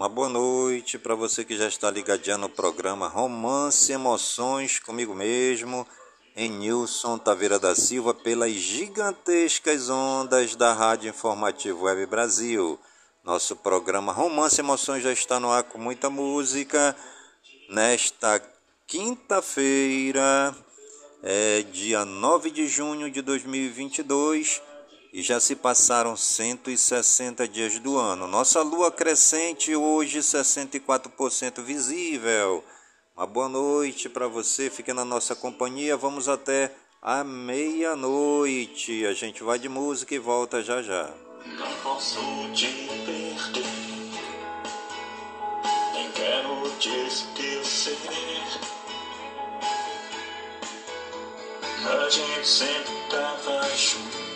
Uma boa noite para você que já está ligadinho no programa Romance Emoções comigo mesmo, em Nilson Taveira da Silva, pelas gigantescas ondas da Rádio Informativo Web Brasil. Nosso programa Romance Emoções já está no ar com muita música. Nesta quinta-feira, é dia 9 de junho de 2022 e já se passaram 160 dias do ano. Nossa lua crescente hoje 64% visível. Uma boa noite para você, fique na nossa companhia. Vamos até a meia-noite. A gente vai de música e volta já já. Não posso te perder, nem quero te esquecer. A gente sempre tava junto